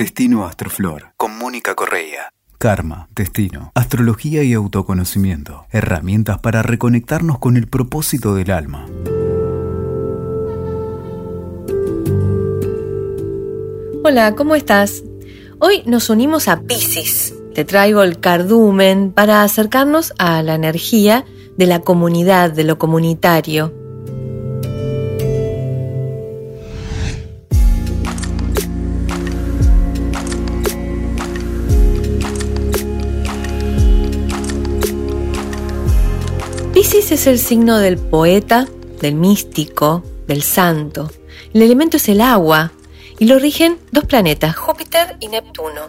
Destino Astroflor con Mónica Correa. Karma, destino, astrología y autoconocimiento. Herramientas para reconectarnos con el propósito del alma. Hola, ¿cómo estás? Hoy nos unimos a Pisces. Te traigo el cardumen para acercarnos a la energía de la comunidad, de lo comunitario. Pisces es el signo del poeta, del místico, del santo. El elemento es el agua y lo rigen dos planetas, Júpiter y Neptuno.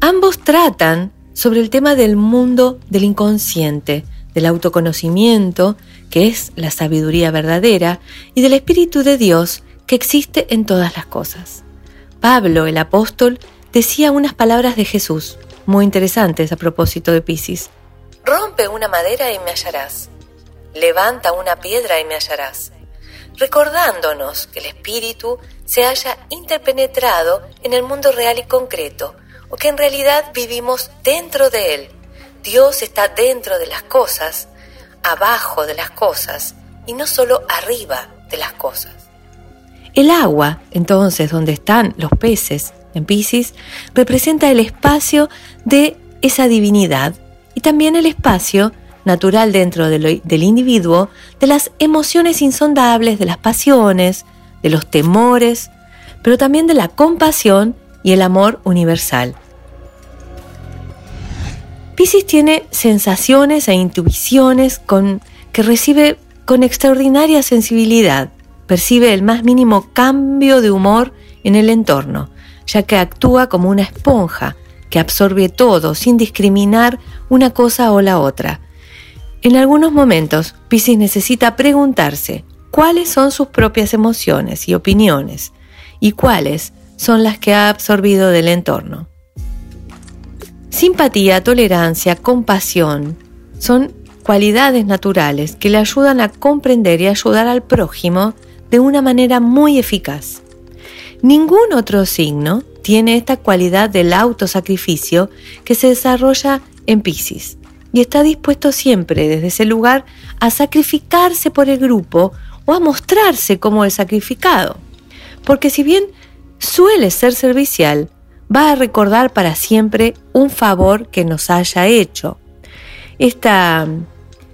Ambos tratan sobre el tema del mundo del inconsciente, del autoconocimiento, que es la sabiduría verdadera, y del Espíritu de Dios que existe en todas las cosas. Pablo, el apóstol, decía unas palabras de Jesús, muy interesantes a propósito de Piscis. Rompe una madera y me hallarás. Levanta una piedra y me hallarás. Recordándonos que el espíritu se haya interpenetrado en el mundo real y concreto, o que en realidad vivimos dentro de él. Dios está dentro de las cosas, abajo de las cosas, y no solo arriba de las cosas. El agua, entonces, donde están los peces en Pisces, representa el espacio de esa divinidad y también el espacio natural dentro del individuo de las emociones insondables, de las pasiones, de los temores, pero también de la compasión y el amor universal. Pisces tiene sensaciones e intuiciones con, que recibe con extraordinaria sensibilidad. Percibe el más mínimo cambio de humor en el entorno, ya que actúa como una esponja que absorbe todo sin discriminar una cosa o la otra. En algunos momentos, Pisces necesita preguntarse cuáles son sus propias emociones y opiniones y cuáles son las que ha absorbido del entorno. Simpatía, tolerancia, compasión son cualidades naturales que le ayudan a comprender y ayudar al prójimo de una manera muy eficaz. Ningún otro signo tiene esta cualidad del autosacrificio que se desarrolla en Pisces y está dispuesto siempre desde ese lugar a sacrificarse por el grupo o a mostrarse como el sacrificado. Porque si bien suele ser servicial, va a recordar para siempre un favor que nos haya hecho. Esta,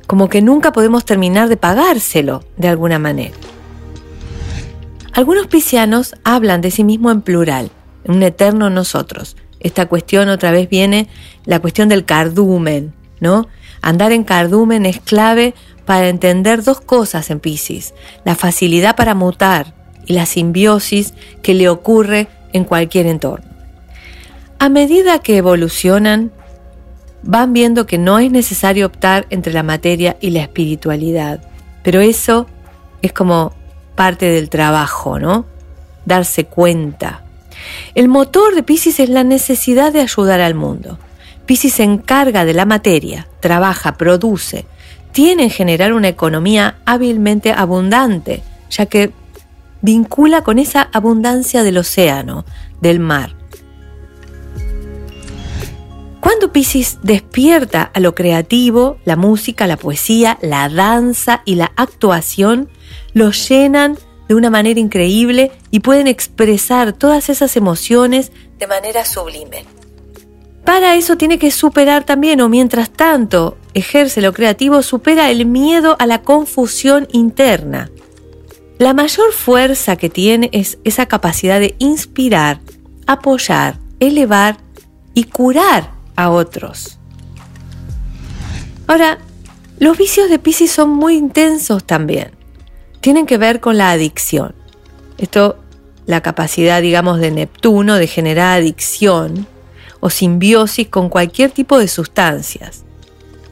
como que nunca podemos terminar de pagárselo de alguna manera. Algunos piscianos hablan de sí mismo en plural, un eterno nosotros. Esta cuestión otra vez viene la cuestión del cardumen, Andar en cardumen es clave para entender dos cosas en Piscis, la facilidad para mutar y la simbiosis que le ocurre en cualquier entorno. A medida que evolucionan, van viendo que no es necesario optar entre la materia y la espiritualidad, pero eso es como parte del trabajo, ¿no? Darse cuenta. El motor de Pisces es la necesidad de ayudar al mundo. Pisces se encarga de la materia, trabaja, produce, tiene en general una economía hábilmente abundante, ya que vincula con esa abundancia del océano, del mar. Cuando Pisces despierta a lo creativo, la música, la poesía, la danza y la actuación lo llenan de una manera increíble y pueden expresar todas esas emociones de manera sublime. Para eso tiene que superar también, o mientras tanto ejerce lo creativo, supera el miedo a la confusión interna. La mayor fuerza que tiene es esa capacidad de inspirar, apoyar, elevar y curar a otros. Ahora, los vicios de Pisces son muy intensos también. Tienen que ver con la adicción. Esto, la capacidad, digamos, de Neptuno de generar adicción o simbiosis con cualquier tipo de sustancias.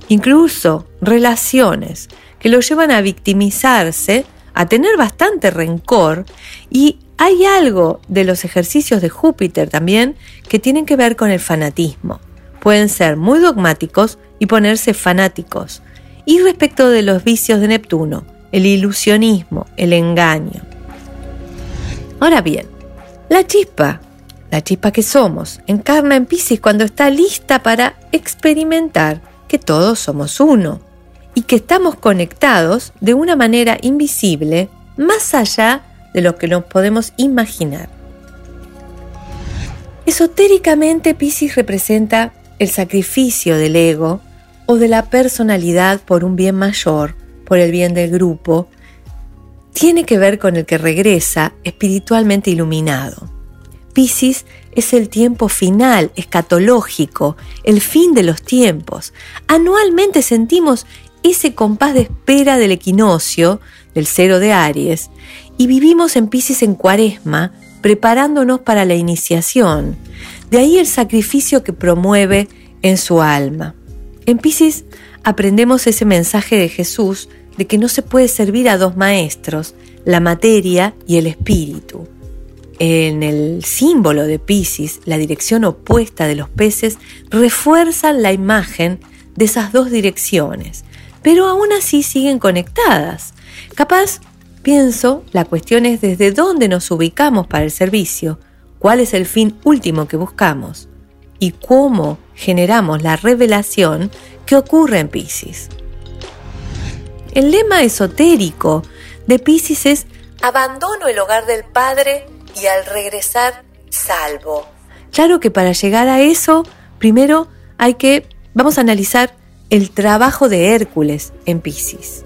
Incluso relaciones que lo llevan a victimizarse, a tener bastante rencor y hay algo de los ejercicios de Júpiter también que tienen que ver con el fanatismo pueden ser muy dogmáticos y ponerse fanáticos. Y respecto de los vicios de Neptuno, el ilusionismo, el engaño. Ahora bien, la chispa la chispa que somos, encarna en Pisces cuando está lista para experimentar que todos somos uno y que estamos conectados de una manera invisible más allá de lo que nos podemos imaginar. Esotéricamente Pisces representa el sacrificio del ego o de la personalidad por un bien mayor, por el bien del grupo, tiene que ver con el que regresa espiritualmente iluminado. Piscis es el tiempo final, escatológico, el fin de los tiempos. Anualmente sentimos ese compás de espera del equinoccio, del cero de Aries, y vivimos en Piscis en cuaresma, preparándonos para la iniciación. De ahí el sacrificio que promueve en su alma. En Piscis aprendemos ese mensaje de Jesús de que no se puede servir a dos maestros, la materia y el espíritu. En el símbolo de Pisces, la dirección opuesta de los peces refuerza la imagen de esas dos direcciones, pero aún así siguen conectadas. Capaz, pienso, la cuestión es desde dónde nos ubicamos para el servicio, cuál es el fin último que buscamos y cómo generamos la revelación que ocurre en Pisces. El lema esotérico de Pisces es abandono el hogar del Padre y al regresar salvo. Claro que para llegar a eso, primero hay que, vamos a analizar el trabajo de Hércules en Pisces.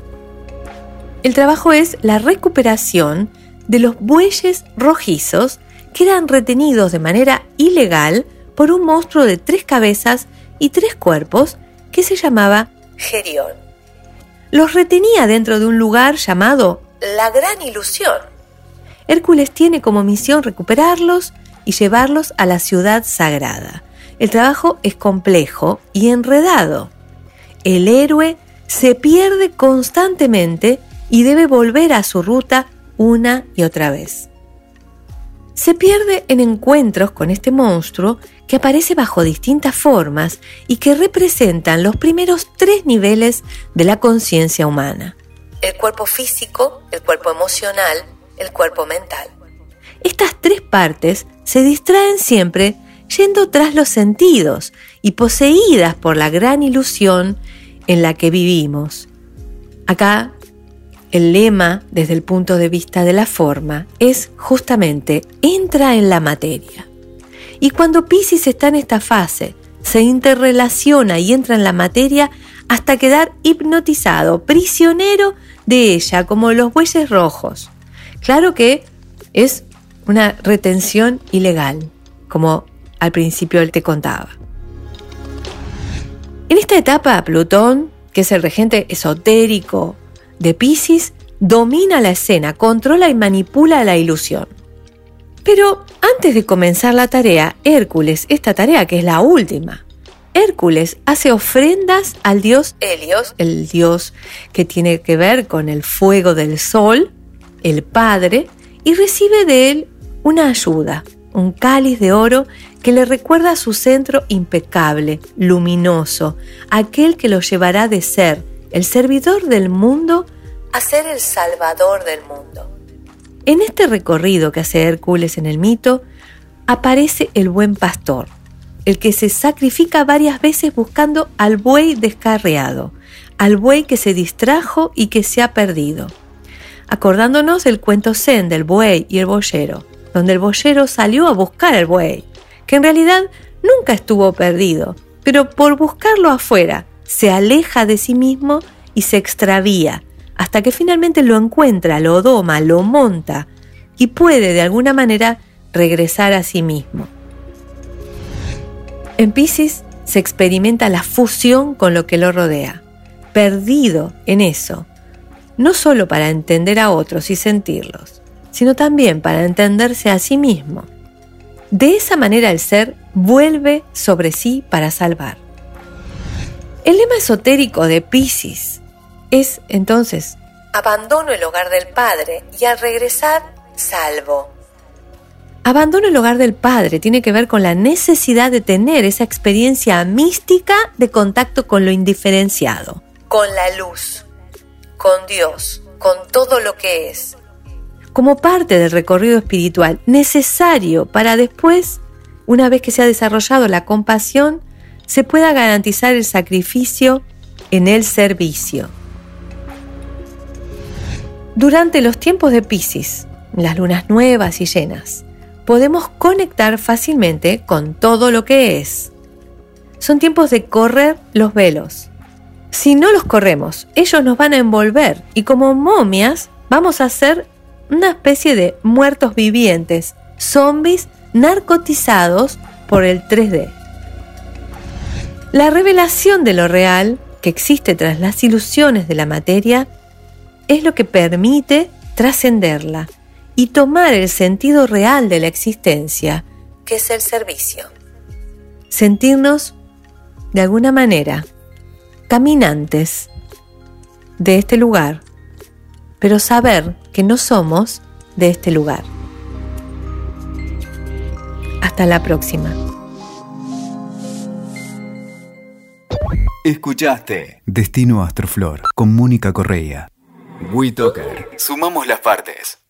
El trabajo es la recuperación de los bueyes rojizos que eran retenidos de manera ilegal por un monstruo de tres cabezas y tres cuerpos que se llamaba Gerión. Los retenía dentro de un lugar llamado La Gran Ilusión Hércules tiene como misión recuperarlos y llevarlos a la ciudad sagrada. El trabajo es complejo y enredado. El héroe se pierde constantemente y debe volver a su ruta una y otra vez. Se pierde en encuentros con este monstruo que aparece bajo distintas formas y que representan los primeros tres niveles de la conciencia humana. El cuerpo físico, el cuerpo emocional el cuerpo mental. Estas tres partes se distraen siempre yendo tras los sentidos y poseídas por la gran ilusión en la que vivimos. Acá el lema desde el punto de vista de la forma es justamente entra en la materia. Y cuando Pisces está en esta fase, se interrelaciona y entra en la materia hasta quedar hipnotizado, prisionero de ella, como los bueyes rojos. Claro que es una retención ilegal, como al principio te contaba. En esta etapa, Plutón, que es el regente esotérico de Pisces, domina la escena, controla y manipula la ilusión. Pero antes de comenzar la tarea, Hércules, esta tarea que es la última, Hércules hace ofrendas al dios Helios, el dios que tiene que ver con el fuego del sol, el Padre, y recibe de él una ayuda, un cáliz de oro que le recuerda su centro impecable, luminoso, aquel que lo llevará de ser el servidor del mundo a ser el salvador del mundo. En este recorrido que hace Hércules en el mito, aparece el buen pastor, el que se sacrifica varias veces buscando al buey descarriado, al buey que se distrajo y que se ha perdido acordándonos del cuento zen del buey y el boyero, donde el boyero salió a buscar al buey, que en realidad nunca estuvo perdido, pero por buscarlo afuera se aleja de sí mismo y se extravía, hasta que finalmente lo encuentra, lo doma, lo monta y puede de alguna manera regresar a sí mismo. En Pisces se experimenta la fusión con lo que lo rodea, perdido en eso, no solo para entender a otros y sentirlos, sino también para entenderse a sí mismo. De esa manera el ser vuelve sobre sí para salvar. El lema esotérico de Pisces es entonces, abandono el hogar del Padre y al regresar salvo. Abandono el hogar del Padre tiene que ver con la necesidad de tener esa experiencia mística de contacto con lo indiferenciado, con la luz con Dios, con todo lo que es, como parte del recorrido espiritual necesario para después una vez que se ha desarrollado la compasión, se pueda garantizar el sacrificio en el servicio. Durante los tiempos de Pisces, las lunas nuevas y llenas, podemos conectar fácilmente con todo lo que es. Son tiempos de correr los velos. Si no los corremos, ellos nos van a envolver y como momias vamos a ser una especie de muertos vivientes, zombies narcotizados por el 3D. La revelación de lo real que existe tras las ilusiones de la materia es lo que permite trascenderla y tomar el sentido real de la existencia, que es el servicio. Sentirnos, de alguna manera, caminantes de este lugar, pero saber que no somos de este lugar. Hasta la próxima. Escuchaste Destino Astroflor con Mónica Correa. WeToker. Sumamos las partes.